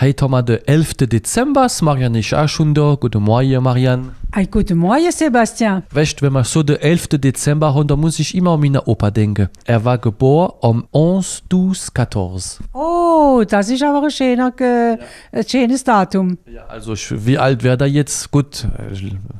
Heute haben wir den 11. Dezember, Marianne ist auch schon da. Guten Morgen, Marianne. Ay, guten Morgen, Sebastian. Weißt wenn man so den 11. Dezember hat, dann muss ich immer an meinen Opa denken. Er war geboren am 11, 12, 14. Oh, das ist aber ein, schöner, äh, ein schönes Datum. Ja, also ich, wie alt wäre er jetzt? Gut,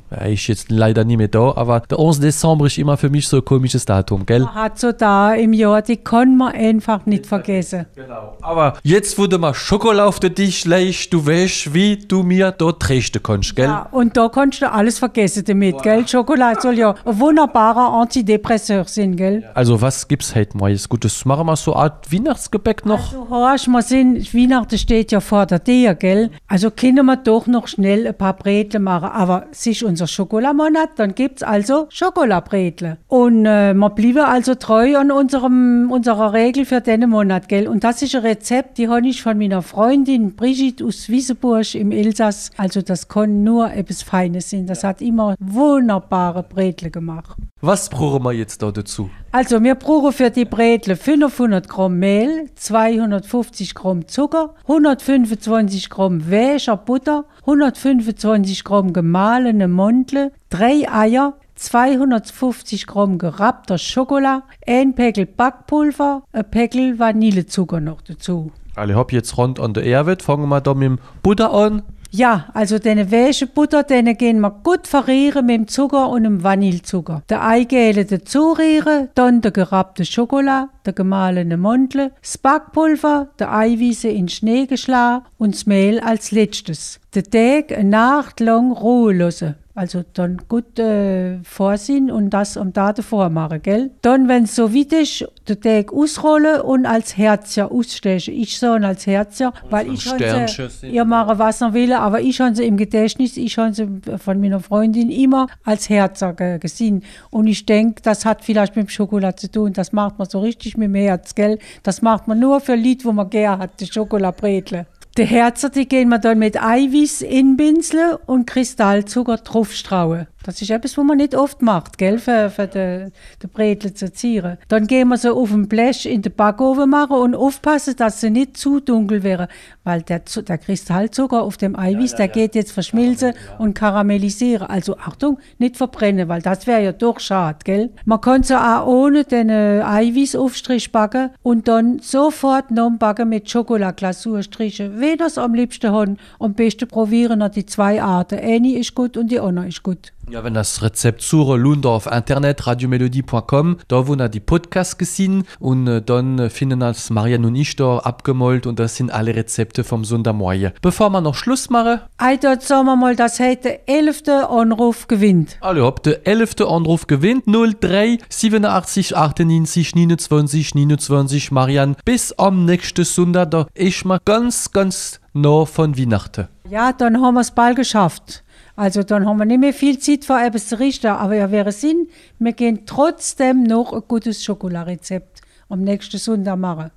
er ist jetzt leider nicht mehr da, aber der 11. Dezember ist immer für mich so ein komisches Datum, gell? Man hat so da im Jahr, die kann man einfach nicht vergessen. Genau. Aber jetzt, du mal Schokolade auf den Tisch legst, du weißt, wie du mir dort trösten kannst, gell? Ja, und da kannst du alles vergessen damit, gell? Schokolade soll ja ein wunderbarer Antidepresseur sein, gell? Also, was gibt's heute mal? Jetzt Gutes machen wir so eine Art Weihnachtsgebäck noch. Also, horch, wir sind, Weihnachten steht ja vor der Tür, gell? Also können wir doch noch schnell ein paar Bretel machen. Aber es ist unser Schokolamonat, dann gibt's also Schokolabretle. Und äh, wir bleiben also treu an unserem, unserer Regel für diesen Monat, gell? Und das ist ein Rezept, die habe ich von meiner Freundin Brigitte aus Wieseburg im Elsass. Also das kann nur etwas Feines sein. Das hat immer wunderbare Bretle gemacht. Was brauchen wir jetzt da dazu? Also wir brauchen für die Bretle 500 Gramm Mehl, 250 Gramm Zucker, 125 Gramm Wäscher Butter, 125 Gramm gemahlene Mondle, drei Eier, 250 Gramm gerappter Schokolade, ein Päckl Backpulver, ein Päckl Vanillezucker noch dazu. Alle hopp jetzt rund an der Erwit. Fangen wir da mit dem Butter an. Ja, also deine Wäschebutter, denen gehen wir gut verrieren mit dem Zucker und dem Vanillezucker. Der Eigele dazu rieren, dann der gerappte Schokolade, der gemahlene Mondle, das Backpulver, der Eiweiße in Schnee geschlagen und das Mehl als letztes. Den Tag eine Nacht lang ruhen lassen. Also dann gut äh, vorsehen und das am Tag davor machen, gell? Dann, wenn es so weit ist, den Tag ausrollen und als Herzchen ausstechen. Ich so als Herzchen, weil ich habe sie, ihr machen was ihr will, aber ich habe sie im Gedächtnis, ich habe sie von meiner Freundin immer als Herzer ge gesehen. Und ich denke, das hat vielleicht mit dem Schokolade zu tun. Das macht man so richtig mit dem Herz, gell? Das macht man nur für Lied, wo man gerne hat, die Schokolabretle. Die Herzer, die gehen wir dann mit Eiweiß inbinseln und Kristallzucker draufstrauen. Das ist etwas, was man nicht oft macht, gell, für, für die, die Bretel zu zieren. Dann gehen wir so auf dem Blech in den Backofen machen und aufpassen, dass sie nicht zu dunkel wäre, weil der, der Kristallzucker auf dem Eiweiß, der geht jetzt verschmilzen und karamellisieren. Also Achtung, nicht verbrennen, weil das wäre ja doch schade, gell. Man kann so auch ohne den äh, Eiweißaufstrich backen und dann sofort noch backen mit Schokoladeglasurstrichen. Wen das am liebsten haben, am besten probieren noch die zwei Arten. Eine ist gut und die andere ist gut. Ja, wenn das Rezept suche, lohnt auf Internet, radiomelodie.com, da wo er die Podcasts gesehen und äh, dann finden das Marianne und ich da abgemalt und das sind alle Rezepte vom Sonntagmorgen. Bevor wir noch Schluss machen, dort sagen wir mal, dass heute der elfte Anruf gewinnt. alle habt der 11. Anruf gewinnt 03 87 98 29 29 Marianne. Bis am nächsten Sonntag, da ist mal ganz, ganz nah von Weihnachten. Ja, dann haben wir es bald geschafft. Also dann haben wir nicht mehr viel Zeit für etwas zu richten, aber ja wäre Sinn, wir gehen trotzdem noch ein gutes Schokolarezept am nächsten Sonntag machen.